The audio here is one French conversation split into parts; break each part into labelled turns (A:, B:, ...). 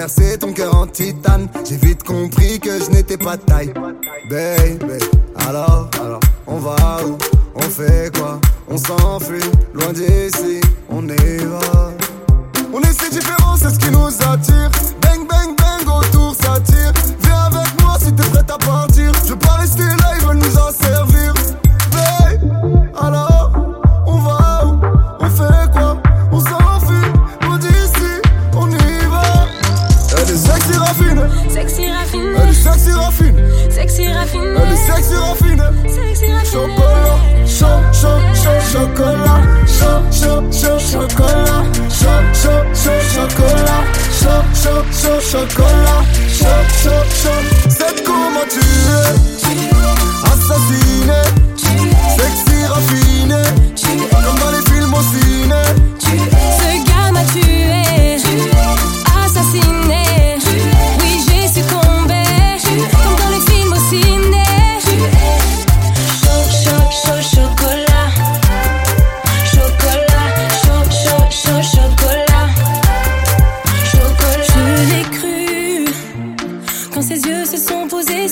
A: percer ton cœur en titane. J'ai vite compris que je n'étais pas taille. Baby, alors, alors, on va où? On fait quoi? On s'enfuit, loin d'ici. raffiné. Elle est sexy Chocolat, chaud, chaud, chaud, chocolat. Chaud, chaud, chocolat. Chaud, chaud, chocolat. Chaud, chaud, chaud, chocolat.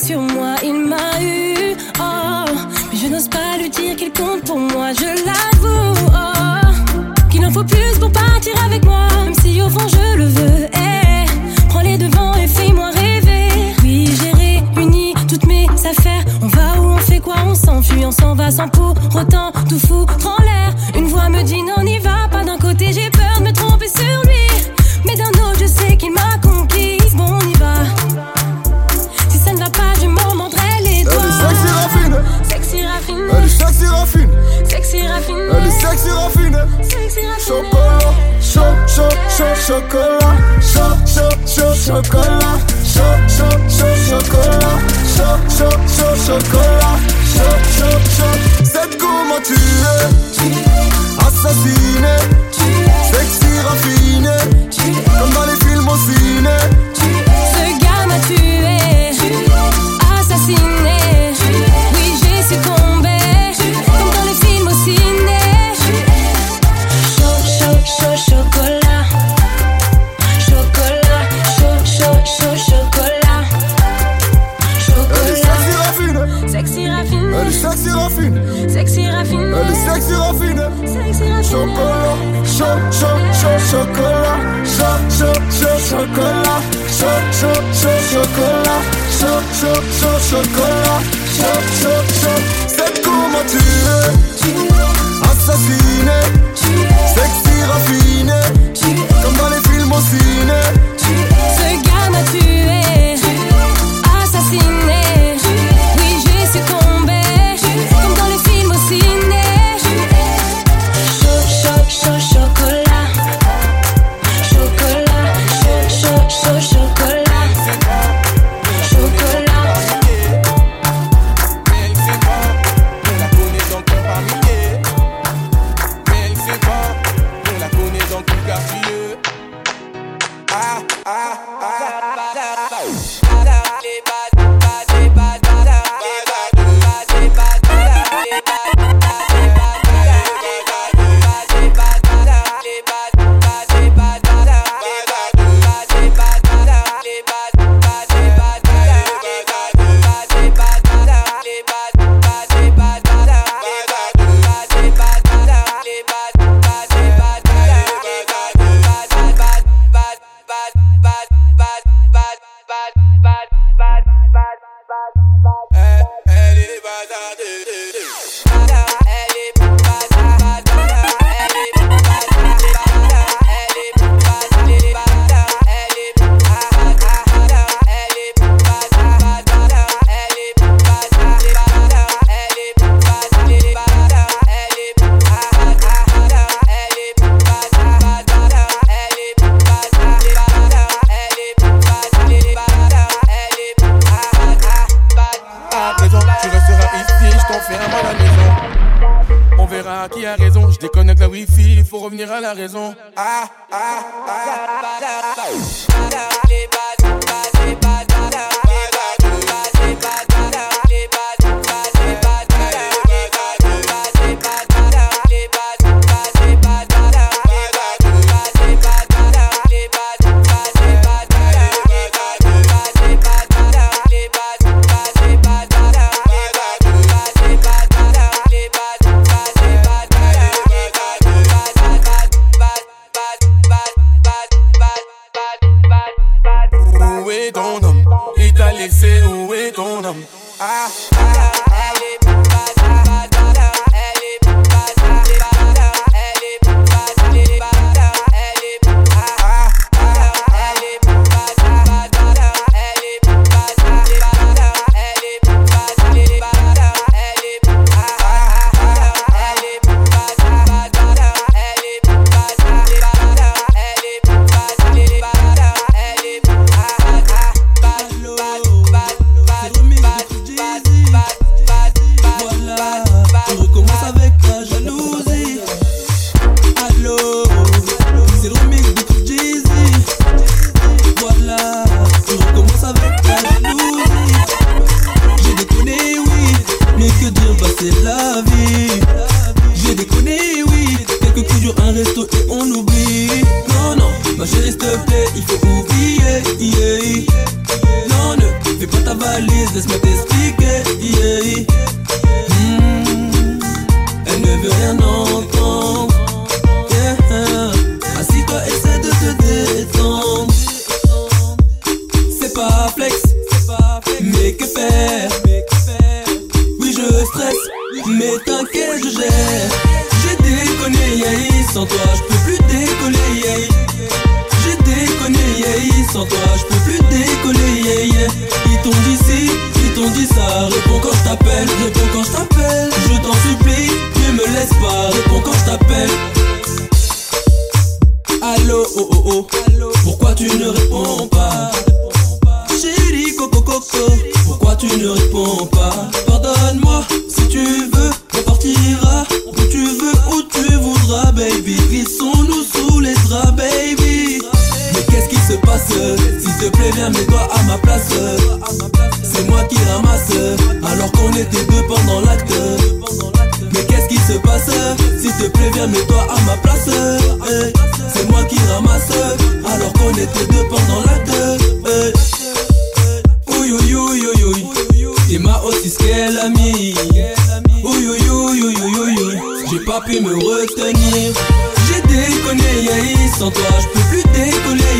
B: sur moi, il m'a eu. Oh, mais je n'ose pas lui dire qu'il compte pour moi, je l'avoue. Oh, qu'il en faut plus pour partir avec moi, même si au fond je le veux. Hey, prends les devants et fais-moi rêver. Oui, j'ai réuni toutes mes affaires. On va où, on fait quoi, on s'enfuit, on s'en va sans pour autant tout foutre en l'air. Une voix me dit non.
A: Elle est sexy
B: raffinée.
A: Chocolat, chaud, chaud, chaud, chocolat. Chaud, chaud, chaud, chocolat. Chaud, chaud, chaud, chocolat. Chaud, chaud, chaud, chocolat. Chaud, chaud, chaud. C'est comment tu es. Assassiné.
B: qui
A: a raison Je déconnecte la wifi, faut revenir à la raison. Ah, ah, ah. Tunam. Ah, ah, ah, oh oh oh. Pourquoi tu
B: ne réponds pas? Chérie coco coco, pourquoi
C: tu ne réponds pas? Pardonne-moi si tu veux, on partira où tu veux, où tu voudras, baby. Glissons-nous sous les draps, baby. Mais qu'est-ce qui se passe? S'il te plaît, viens mets-toi à ma place. C'est moi qui ramasse, alors qu'on était deux pendant l'acte. Mais qu'est-ce qui se passe? te préviens, mets toi à ma place. Eh. C'est moi qui ramasse, alors qu'on était deux pendant la deux. Eh. Ouïe ouïe ouïe ouïe ouïe, t'es ma aussi qu'elle a mis. Ouïe j'ai pas pu me retenir. J'ai déconné, sans toi, je plus décoller.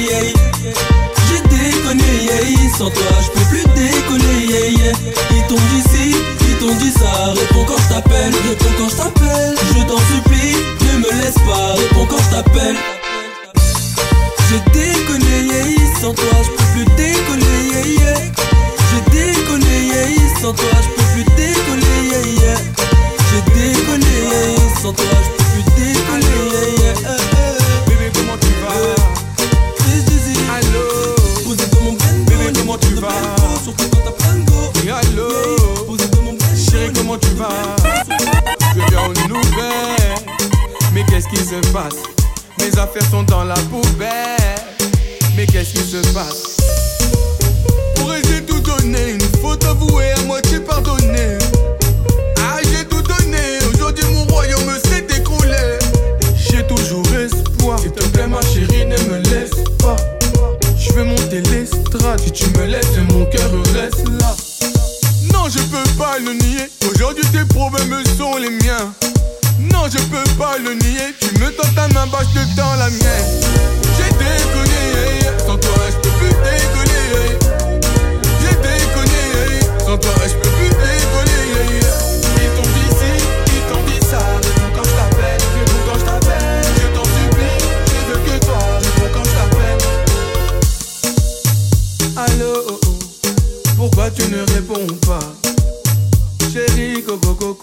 C: coco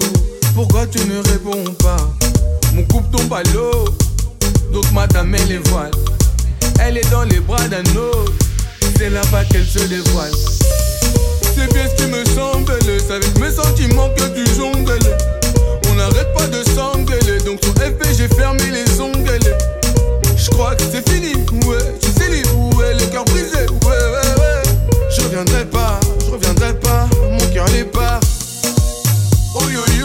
C: pourquoi tu ne réponds pas? Mon coupe tombe à l'eau, donc madame elle les voiles. Elle est dans les bras d'un autre, c'est là-bas qu'elle se dévoile. C'est bien ce qui me semble, c'est avec mes sentiments que tu jongles. On n'arrête pas de s'engueuler, donc sur FP j'ai fermé les ongles. Je crois que c'est fini, ouais, tu sais ouais, le cœur brisé, ouais, ouais, ouais. Je reviendrai pas. you, you.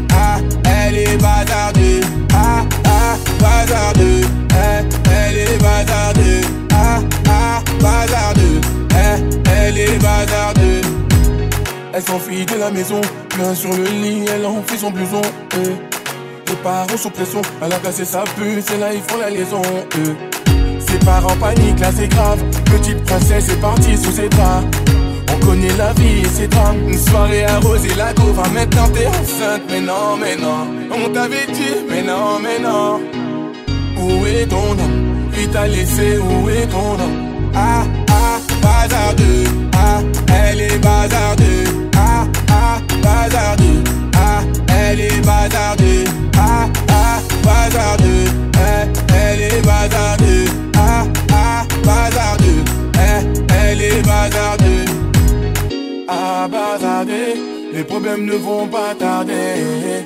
C: elle est bazardeux, ah ah, bazardeux, eh, elle est bazardeux, ah ah, bazardeux, eh, elle est bazardeux. Elle s'enfuit de la maison, bien sur le lit, elle enfuit son blouson. Eh. Les parents sous pression, elle a cassé sa puce et là ils font la liaison. Eh. Ses parents paniquent, là c'est grave. Petite princesse est partie sous ses draps. On connaît la vie et ses drames. Une soirée arrosée, la go va maintenant t'es enceinte. Mais non, mais non, on t'avait dit, mais non, mais non. Où est ton homme Il t'a laissé, où est ton homme Ah, ah, bazardeux, ah, elle est bazardeux, ah, ah, bazardeux, ah, elle est bazardeux, ah, ah, bazardeux, eh, elle est bazardeux, ah, ah, bazardeux, eh, elle est bazardeux. Les problèmes ne vont pas tarder,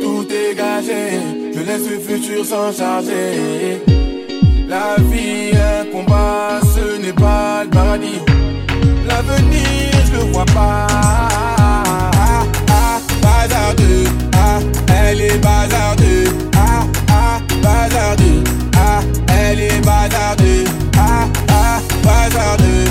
C: tout est gagé, je laisse le futur s'en charger. La vie un combat, ce n'est pas le paradis. L'avenir, je le vois pas. Ah, ah, bazardeux, ah, elle est bazardeux. Ah, ah, bazardeux, ah, elle est. Ah, ah, bazardeux,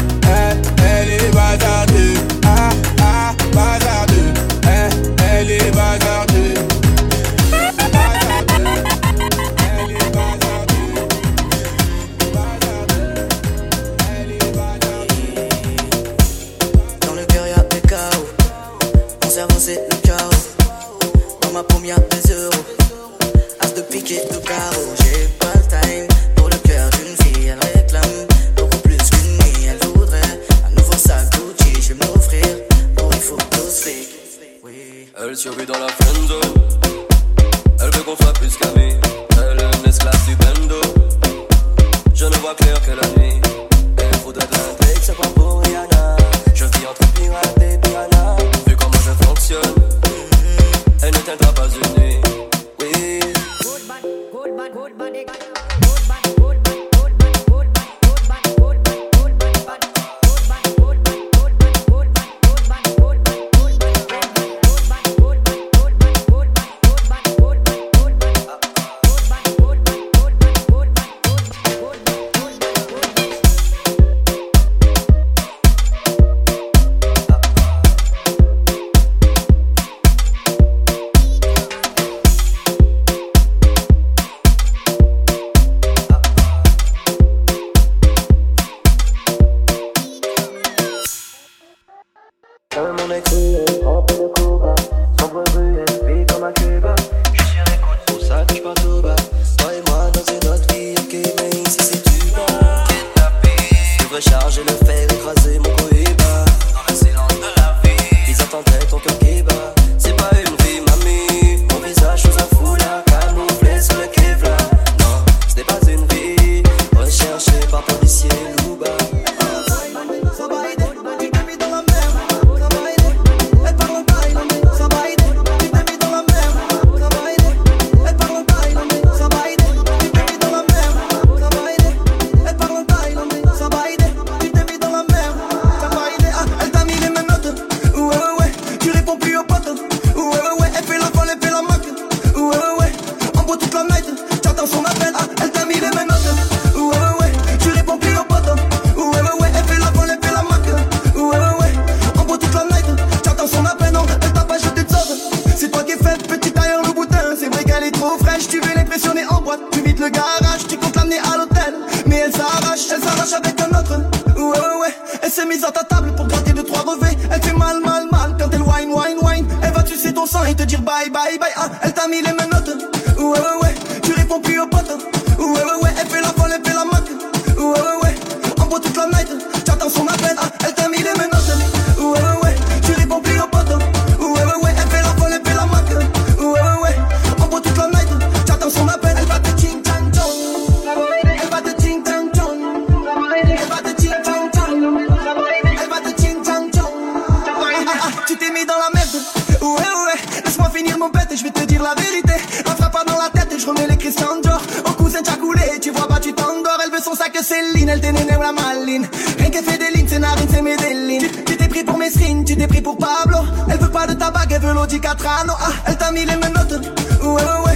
D: t'es la maline. Rien qu'elle fait des lignes, c'est narine, c'est Medellin. Tu t'es pris pour mes signes, tu t'es pris pour Pablo. Elle veut pas de tabac, elle veut l'Audi Catrano. Ah, elle t'a mis les menottes. Ouais, ouais, ouais.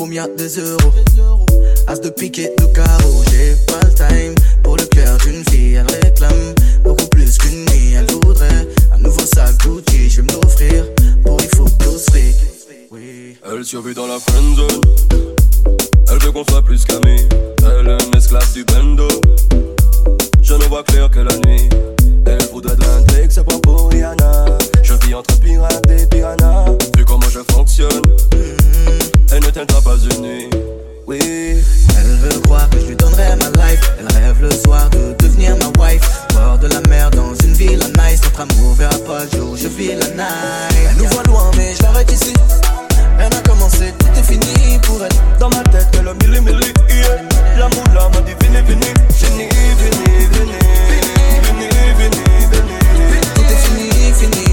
E: Paume y'a des euros. As de piquet de carreau. J'ai pas le time pour le cœur d'une fille. Elle réclame beaucoup plus qu'une nuit. Elle voudrait un nouveau sac Gucci. Je vais me l'offrir. Pour il faut. Oui.
F: Elle survit dans la friend zone. Elle veut qu'on soit plus qu'amis. Elle est une esclave du bendo. Je ne vois clair que la nuit. Elle voudrait de l'intrigue, c'est pas pour Rihanna. Je vis entre pirates et piranha. Vu comment je fonctionne, elle ne. Oui,
E: Elle veut croire que je lui donnerai ma life. Elle rêve le soir de devenir ma wife. Bord de la mer dans une ville nice. Notre amour verra pas le jour, je vis la night. Elle nous voit loin, mais je l'arrête ici. Rien n'a commencé, tout est fini pour elle.
F: dans ma tête, elle a mille et. L'amour là m'a dit venez, venez. Venez, venez, venez. Venez, venez, venez.
E: Tout est fini, fini, fini.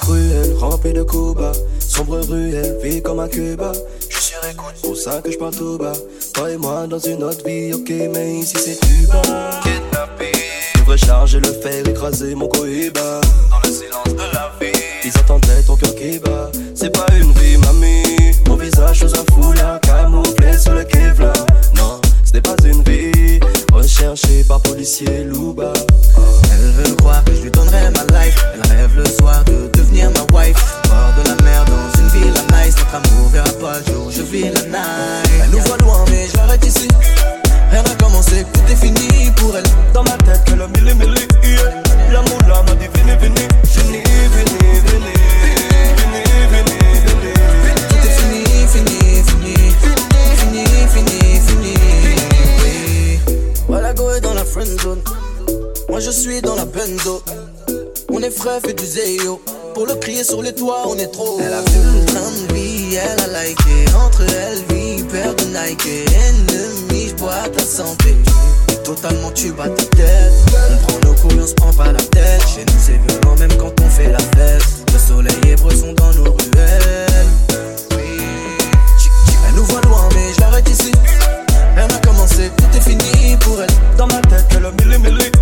F: Ce monde est cruel, rempli de coups bas. Sombre ruelle, vie comme à Cuba. Je suis sur écoute, pour ça que je parle tout bas. Toi et moi dans une autre vie, ok, mais ici c'est Cuba. Kidnappé, je recharger le fer, écraser mon cohiba. Dans le silence de la vie, ils attendaient ton cœur qui bat. C'est pas une vie, mamie. Mon visage sous un foulard, camouflé sous le Kevlar. Non, ce n'est pas une vie. Recherché par policier Louba.
E: Elle veut croire que je lui donnerai la night. Elle nous voit loin, mais je l'arrête ici. Rien n'a commencé, tout est fini pour elle.
F: Dans ma tête, que le mille et mille. Yeah. L'amour là m'a dit venez, venez. Venez, venez, venez.
E: Fini, fini, fini. Fini, fini, fini. Dans la friend zone. Moi je suis dans la benzo. On est frais, fait du zéyo. Pour le crier sur les toits, on est trop. Elle a vu le de vie, elle a liké. Entre elle, vie, paire de Nike. Ennemi, j'bois ta santé. Totalement tu bats ta tête. On prend nos couilles, on se prend pas la tête. Chez nous, c'est violent même quand on fait la fête. Le soleil est bresson dans nos ruelles. Elle nous voit loin, mais je l'arrête ici. Rien n'a commencé, tout est fini pour elle.
F: Dans ma tête, que le mille et mille.